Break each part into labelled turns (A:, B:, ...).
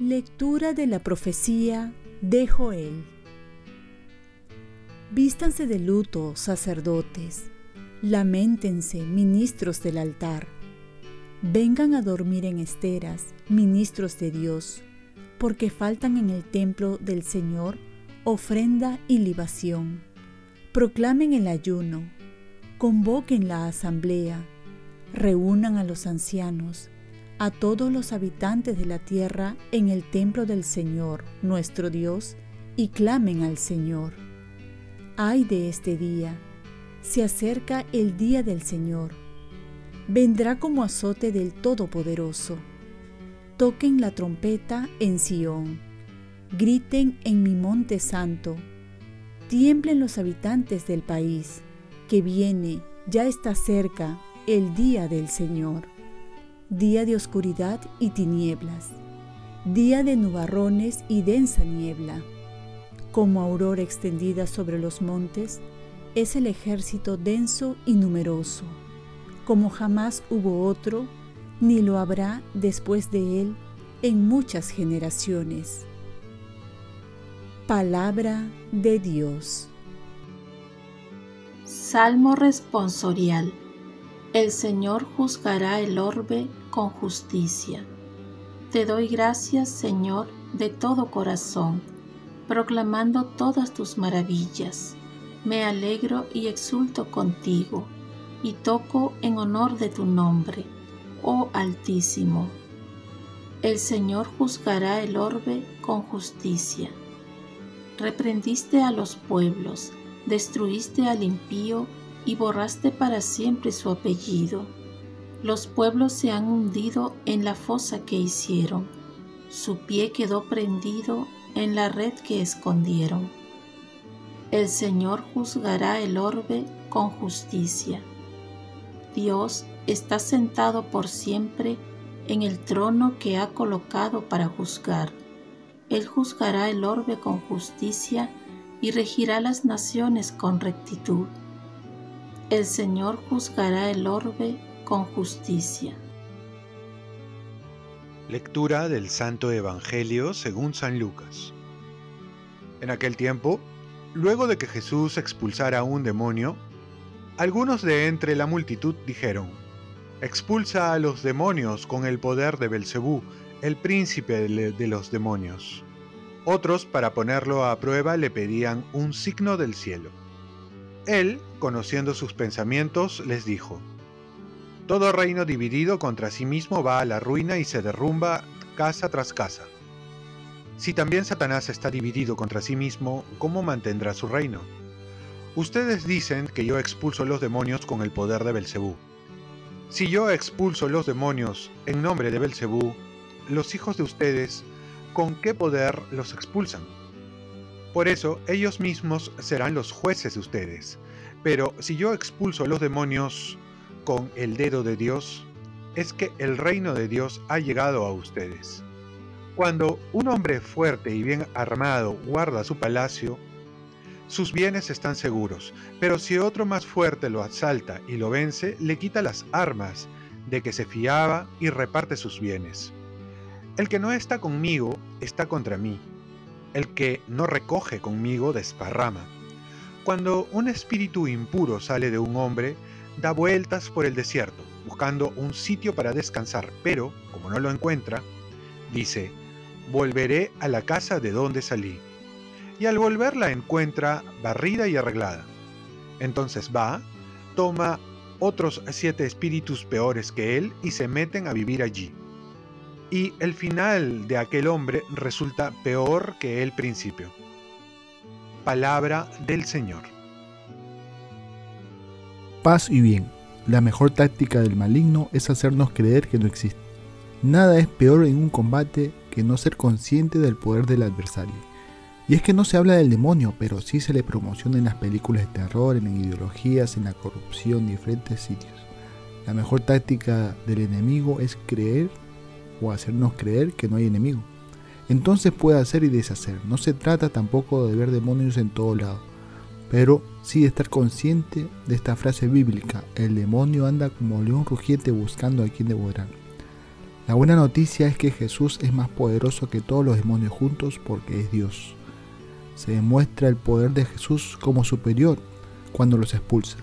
A: Lectura de la profecía de Joel. Vístanse de luto, sacerdotes, lamentense, ministros del altar. Vengan a dormir en esteras, ministros de Dios, porque faltan en el templo del Señor ofrenda y libación. Proclamen el ayuno, convoquen la asamblea, reúnan a los ancianos, a todos los habitantes de la tierra en el templo del Señor, nuestro Dios, y clamen al Señor. Ay de este día, se acerca el día del Señor. Vendrá como azote del Todopoderoso. Toquen la trompeta en Sión, griten en mi monte santo, tiemblen los habitantes del país, que viene, ya está cerca, el día del Señor. Día de oscuridad y tinieblas, día de nubarrones y densa niebla. Como aurora extendida sobre los montes, es el ejército denso y numeroso, como jamás hubo otro, ni lo habrá después de él en muchas generaciones. Palabra de Dios.
B: Salmo responsorial. El Señor juzgará el orbe con justicia. Te doy gracias, Señor, de todo corazón, proclamando todas tus maravillas. Me alegro y exulto contigo, y toco en honor de tu nombre, oh Altísimo. El Señor juzgará el orbe con justicia. Reprendiste a los pueblos, destruiste al impío y borraste para siempre su apellido. Los pueblos se han hundido en la fosa que hicieron, su pie quedó prendido en la red que escondieron. El Señor juzgará el orbe con justicia. Dios está sentado por siempre en el trono que ha colocado para juzgar. Él juzgará el orbe con justicia y regirá las naciones con rectitud. El Señor juzgará el orbe con justicia.
C: Lectura del Santo Evangelio según San Lucas. En aquel tiempo, luego de que Jesús expulsara un demonio, algunos de entre la multitud dijeron: Expulsa a los demonios con el poder de Belcebú, el príncipe de los demonios. Otros, para ponerlo a prueba, le pedían un signo del cielo. Él, conociendo sus pensamientos, les dijo, Todo reino dividido contra sí mismo va a la ruina y se derrumba casa tras casa. Si también Satanás está dividido contra sí mismo, ¿cómo mantendrá su reino? Ustedes dicen que yo expulso los demonios con el poder de Belcebú. Si yo expulso los demonios en nombre de Belcebú, los hijos de ustedes, ¿con qué poder los expulsan? Por eso ellos mismos serán los jueces de ustedes. Pero si yo expulso los demonios con el dedo de Dios, es que el reino de Dios ha llegado a ustedes. Cuando un hombre fuerte y bien armado guarda su palacio, sus bienes están seguros, pero si otro más fuerte lo asalta y lo vence, le quita las armas de que se fiaba y reparte sus bienes. El que no está conmigo está contra mí, el que no recoge conmigo desparrama. Cuando un espíritu impuro sale de un hombre, da vueltas por el desierto, buscando un sitio para descansar, pero, como no lo encuentra, dice, volveré a la casa de donde salí. Y al volver la encuentra barrida y arreglada. Entonces va, toma otros siete espíritus peores que él y se meten a vivir allí y el final de aquel hombre resulta peor que el principio. Palabra del Señor.
D: Paz y bien. La mejor táctica del maligno es hacernos creer que no existe. Nada es peor en un combate que no ser consciente del poder del adversario. Y es que no se habla del demonio, pero sí se le promociona en las películas de terror, en ideologías, en la corrupción en diferentes sitios. La mejor táctica del enemigo es creer o hacernos creer que no hay enemigo. entonces puede hacer y deshacer. No se trata tampoco de ver demonios en todo lado, pero sí de estar consciente de esta frase bíblica, el demonio anda como león rugiente buscando a quien devorar. La buena noticia es que Jesús es más poderoso que todos los demonios juntos porque es Dios. Se demuestra el poder de Jesús como superior cuando los expulsa,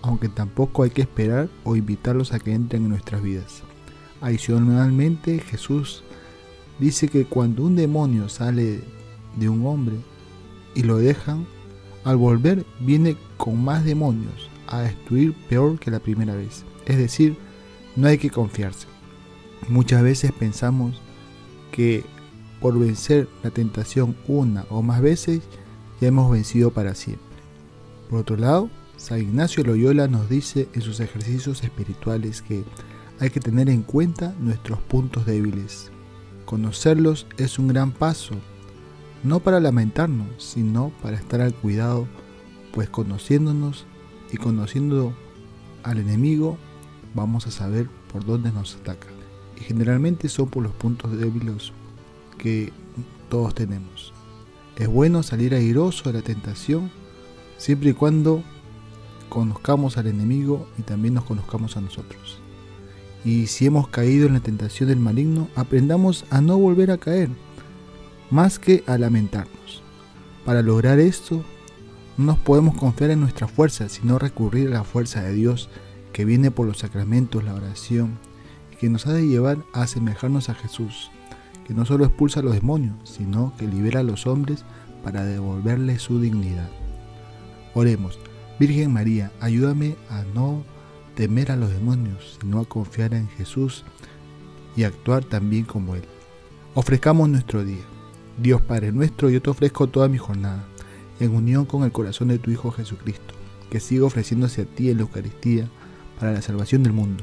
D: aunque tampoco hay que esperar o invitarlos a que entren en nuestras vidas. Adicionalmente, Jesús dice que cuando un demonio sale de un hombre y lo dejan, al volver viene con más demonios a destruir peor que la primera vez. Es decir, no hay que confiarse. Muchas veces pensamos que por vencer la tentación una o más veces ya hemos vencido para siempre. Por otro lado, San Ignacio Loyola nos dice en sus ejercicios espirituales que hay que tener en cuenta nuestros puntos débiles. Conocerlos es un gran paso, no para lamentarnos, sino para estar al cuidado, pues conociéndonos y conociendo al enemigo, vamos a saber por dónde nos ataca. Y generalmente son por los puntos débiles que todos tenemos. Es bueno salir airoso de la tentación siempre y cuando conozcamos al enemigo y también nos conozcamos a nosotros. Y si hemos caído en la tentación del maligno, aprendamos a no volver a caer, más que a lamentarnos. Para lograr esto, no nos podemos confiar en nuestra fuerza, sino recurrir a la fuerza de Dios que viene por los sacramentos, la oración, y que nos ha de llevar a asemejarnos a Jesús, que no solo expulsa a los demonios, sino que libera a los hombres para devolverles su dignidad. Oremos, Virgen María, ayúdame a no temer a los demonios, sino a confiar en Jesús y actuar también como Él. Ofrezcamos nuestro día. Dios Padre nuestro, yo te ofrezco toda mi jornada, en unión con el corazón de tu Hijo Jesucristo, que siga ofreciéndose a ti en la Eucaristía para la salvación del mundo